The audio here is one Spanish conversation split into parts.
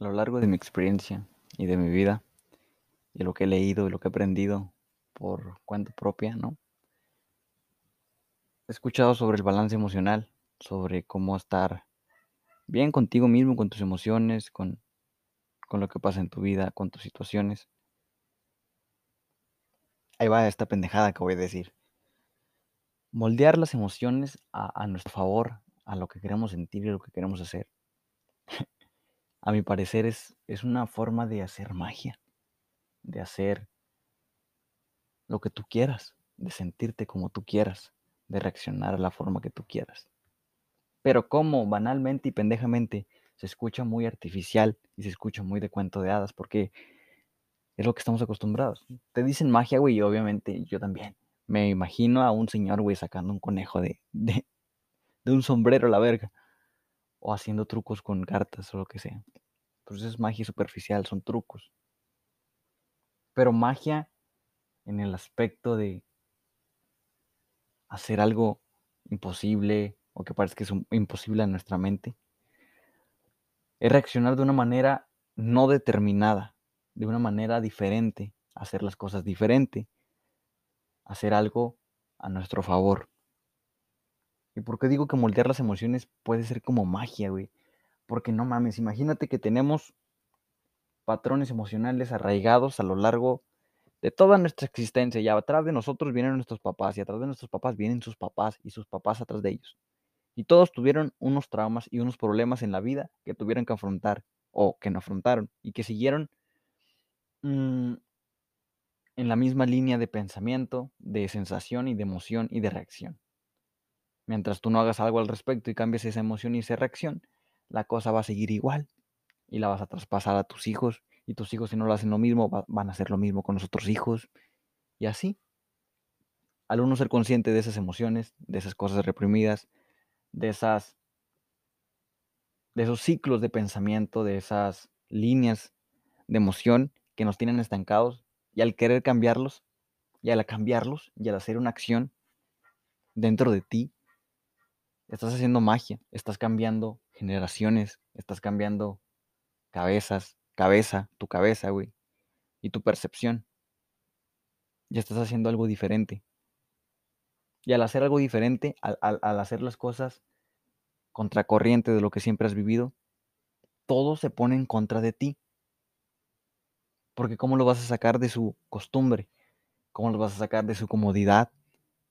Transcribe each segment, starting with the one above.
A lo largo de mi experiencia y de mi vida, y lo que he leído y lo que he aprendido por cuenta propia, ¿no? He escuchado sobre el balance emocional, sobre cómo estar bien contigo mismo, con tus emociones, con, con lo que pasa en tu vida, con tus situaciones. Ahí va esta pendejada que voy a decir. Moldear las emociones a, a nuestro favor, a lo que queremos sentir y lo que queremos hacer. A mi parecer es, es una forma de hacer magia, de hacer lo que tú quieras, de sentirte como tú quieras, de reaccionar a la forma que tú quieras. Pero como banalmente y pendejamente se escucha muy artificial y se escucha muy de cuento de hadas, porque es lo que estamos acostumbrados. Te dicen magia, güey, y obviamente yo también. Me imagino a un señor, güey, sacando un conejo de, de, de un sombrero a la verga. O haciendo trucos con cartas o lo que sea. Pues es magia superficial, son trucos. Pero magia en el aspecto de hacer algo imposible o que parece que es imposible a nuestra mente, es reaccionar de una manera no determinada, de una manera diferente, hacer las cosas diferente, hacer algo a nuestro favor. ¿Y por qué digo que moldear las emociones puede ser como magia, güey? Porque no mames, imagínate que tenemos patrones emocionales arraigados a lo largo de toda nuestra existencia. Y atrás de nosotros vienen nuestros papás, y atrás de nuestros papás vienen sus papás, y sus papás atrás de ellos. Y todos tuvieron unos traumas y unos problemas en la vida que tuvieron que afrontar, o que no afrontaron, y que siguieron mmm, en la misma línea de pensamiento, de sensación y de emoción y de reacción. Mientras tú no hagas algo al respecto y cambies esa emoción y esa reacción, la cosa va a seguir igual y la vas a traspasar a tus hijos y tus hijos si no lo hacen lo mismo van a hacer lo mismo con los otros hijos y así. Al uno ser consciente de esas emociones, de esas cosas reprimidas, de esas de esos ciclos de pensamiento, de esas líneas de emoción que nos tienen estancados y al querer cambiarlos y al cambiarlos y al hacer una acción dentro de ti, estás haciendo magia, estás cambiando generaciones, estás cambiando cabezas, cabeza, tu cabeza, güey, y tu percepción. Ya estás haciendo algo diferente. Y al hacer algo diferente, al, al, al hacer las cosas contracorriente de lo que siempre has vivido, todo se pone en contra de ti. Porque ¿cómo lo vas a sacar de su costumbre? ¿Cómo lo vas a sacar de su comodidad?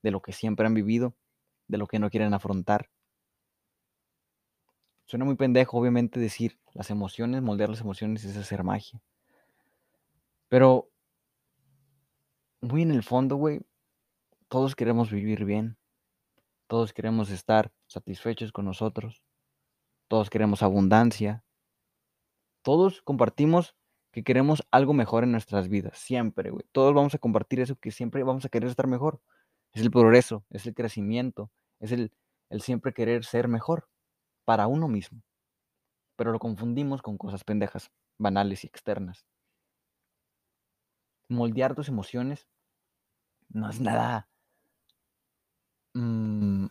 De lo que siempre han vivido, de lo que no quieren afrontar. Suena muy pendejo, obviamente, decir las emociones, moldear las emociones es hacer magia. Pero, muy en el fondo, güey, todos queremos vivir bien. Todos queremos estar satisfechos con nosotros. Todos queremos abundancia. Todos compartimos que queremos algo mejor en nuestras vidas, siempre, güey. Todos vamos a compartir eso, que siempre vamos a querer estar mejor. Es el progreso, es el crecimiento, es el, el siempre querer ser mejor para uno mismo. Pero lo confundimos con cosas pendejas, banales y externas. Moldear tus emociones no es nada mmm,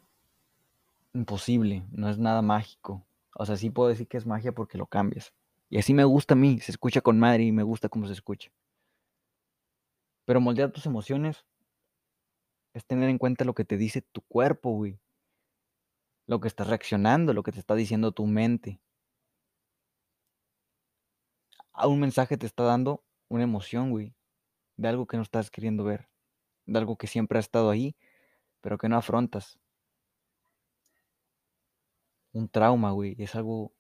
imposible, no es nada mágico. O sea, sí puedo decir que es magia porque lo cambias. Y así me gusta a mí, se escucha con madre y me gusta cómo se escucha. Pero moldear tus emociones es tener en cuenta lo que te dice tu cuerpo, güey. Lo que estás reaccionando, lo que te está diciendo tu mente. A un mensaje te está dando una emoción, güey. De algo que no estás queriendo ver. De algo que siempre ha estado ahí, pero que no afrontas. Un trauma, güey. Es algo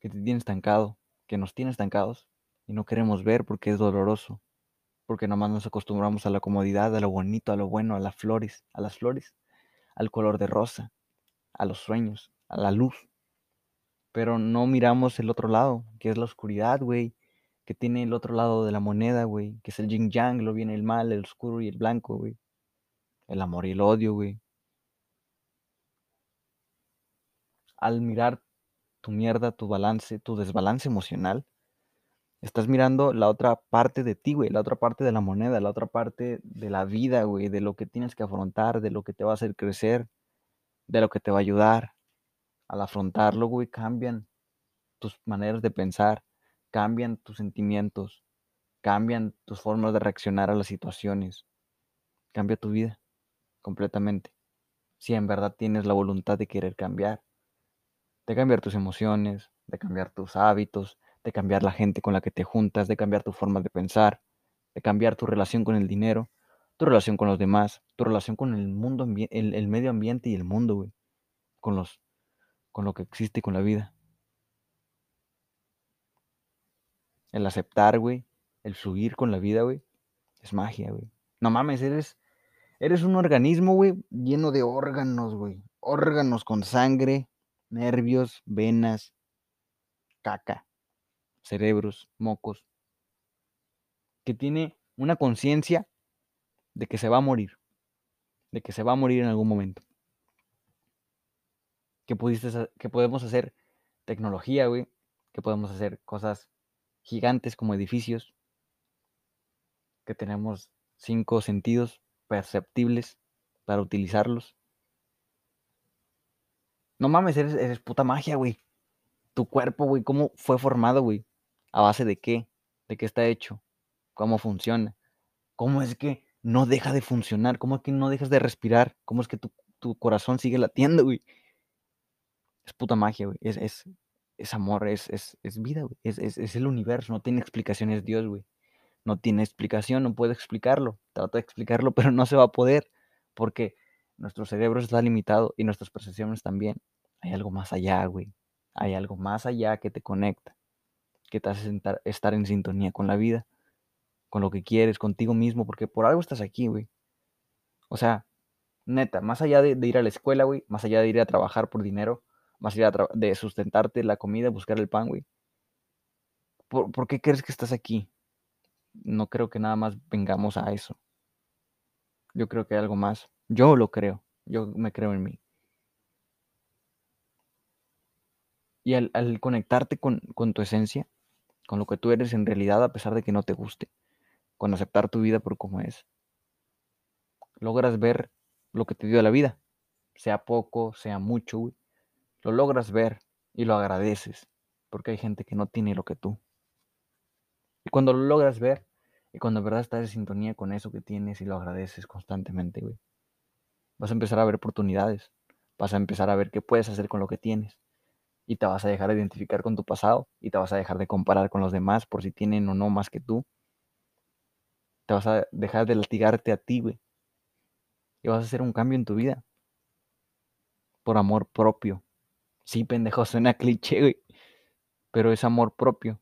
que te tiene estancado, que nos tiene estancados y no queremos ver porque es doloroso, porque nomás nos acostumbramos a la comodidad, a lo bonito, a lo bueno, a las flores, a las flores, al color de rosa, a los sueños, a la luz. Pero no miramos el otro lado, que es la oscuridad, güey, que tiene el otro lado de la moneda, güey, que es el yin yang, lo viene el mal, el oscuro y el blanco, güey. El amor y el odio, güey. Al mirar tu mierda, tu balance, tu desbalance emocional, estás mirando la otra parte de ti, güey, la otra parte de la moneda, la otra parte de la vida, güey, de lo que tienes que afrontar, de lo que te va a hacer crecer, de lo que te va a ayudar. Al afrontarlo, güey, cambian tus maneras de pensar, cambian tus sentimientos, cambian tus formas de reaccionar a las situaciones, cambia tu vida completamente. Si en verdad tienes la voluntad de querer cambiar, de cambiar tus emociones, de cambiar tus hábitos, de cambiar la gente con la que te juntas, de cambiar tu forma de pensar, de cambiar tu relación con el dinero, tu relación con los demás, tu relación con el mundo, el, el medio ambiente y el mundo, güey, con los, con lo que existe y con la vida. El aceptar, güey, el fluir con la vida, güey, es magia, güey. No mames, eres, eres un organismo, güey, lleno de órganos, güey. Órganos con sangre, nervios, venas, caca, cerebros, mocos. Que tiene una conciencia de que se va a morir. De que se va a morir en algún momento. Que, pudiste, que podemos hacer tecnología, güey. Que podemos hacer cosas gigantes como edificios. Que tenemos cinco sentidos perceptibles para utilizarlos. No mames, eres, eres puta magia, güey. Tu cuerpo, güey, ¿cómo fue formado, güey? ¿A base de qué? ¿De qué está hecho? ¿Cómo funciona? ¿Cómo es que no deja de funcionar? ¿Cómo es que no dejas de respirar? ¿Cómo es que tu, corazón sigue latiendo, güey? Es puta magia, güey. Es, es, es amor, es, es, es vida, güey. Es, es, el universo, no tiene explicaciones Dios, güey. No tiene explicación, no puede explicarlo. Trata de explicarlo, pero no se va a poder. Porque nuestro cerebro está limitado y nuestras percepciones también. Hay algo más allá, güey. Hay algo más allá que te conecta, que te hace estar en sintonía con la vida, con lo que quieres, contigo mismo, porque por algo estás aquí, güey. O sea, neta, más allá de, ir a la escuela, güey, más allá de ir a trabajar por dinero, más allá de sustentarte la comida, buscar el pan, güey. ¿Por, ¿Por qué crees que estás aquí? No creo que nada más vengamos a eso. Yo creo que hay algo más. Yo lo creo. Yo me creo en mí. Y al, conectarte con, tu esencia, con lo que tú eres en realidad, a pesar de que no te guste, con aceptar tu vida por como es, logras ver lo que te dio la vida, sea poco, sea mucho, lo logras ver y lo agradeces, porque hay gente que no tiene lo que tú. Y cuando lo logras ver, y cuando en verdad estás en sintonía con eso que tienes y lo agradeces constantemente, güey, vas a empezar a ver oportunidades, vas a empezar a ver qué puedes hacer con lo que tienes y te vas a dejar de identificar con tu pasado y te vas a dejar de comparar con los demás por si tienen o no más que tú. Te vas a dejar de latigarte a ti, güey. Y vas a hacer un cambio en tu vida. Por amor propio. Sí, pendejo, suena cliché, güey. Pero es amor propio.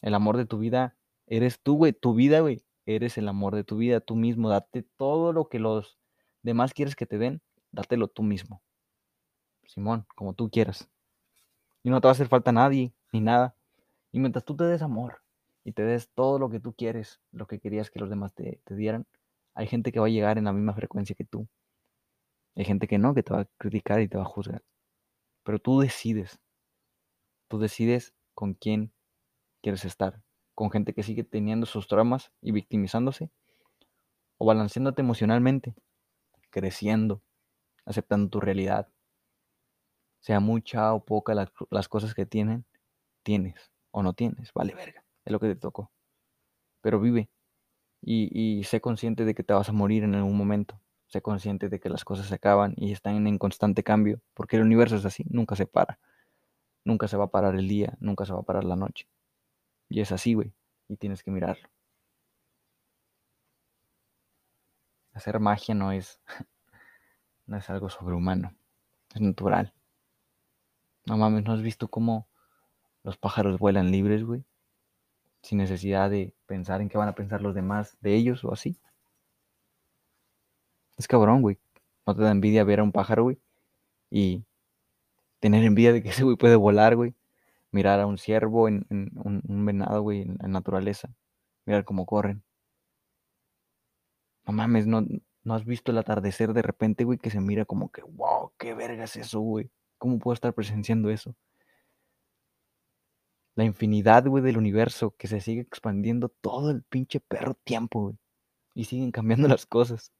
El amor de tu vida eres tú, güey. Tu vida, güey. Eres el amor de tu vida, tú mismo. Date todo lo que los demás quieres que te den, dátelo tú mismo. Simón, como tú quieras. Y no te va a hacer falta nadie, ni nada. Y mientras tú te des amor y te des todo lo que tú quieres, lo que querías que los demás te, dieran, hay gente que va a llegar en la misma frecuencia que tú. Hay gente que no, que te va a criticar y te va a juzgar. Pero tú decides. Tú decides con quién quieres estar. Con gente que sigue teniendo sus traumas y victimizándose. O balanceándote emocionalmente creciendo, aceptando tu realidad. Sea mucha o poca las cosas que tienen, tienes o no tienes, vale verga, es lo que te tocó. Pero vive y, sé consciente de que te vas a morir en algún momento. Sé consciente de que las cosas se acaban y están en constante cambio, porque el universo es así, nunca se para. Nunca se va a parar el día, nunca se va a parar la noche. Y es así, güey, y tienes que mirarlo. Hacer magia no es, no es algo sobrehumano, es natural. No mames, ¿no has visto cómo los pájaros vuelan libres, güey? Sin necesidad de pensar en qué van a pensar los demás de ellos o así. Es cabrón, güey. No te da envidia ver a un pájaro, güey. Y tener envidia de que ese güey puede volar, güey. Mirar a un ciervo en, un, venado, güey, en, en naturaleza. Mirar cómo corren. No mames, no, no has visto el atardecer de repente, güey, que se mira como que, wow, qué verga es eso, güey. ¿Cómo puedo estar presenciando eso? La infinidad, güey, del universo que se sigue expandiendo todo el pinche perro tiempo, güey. Y siguen cambiando las cosas.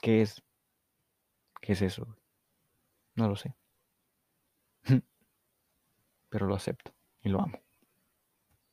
¿Qué es? ¿Qué es eso? No lo sé. pero lo acepto y lo amo.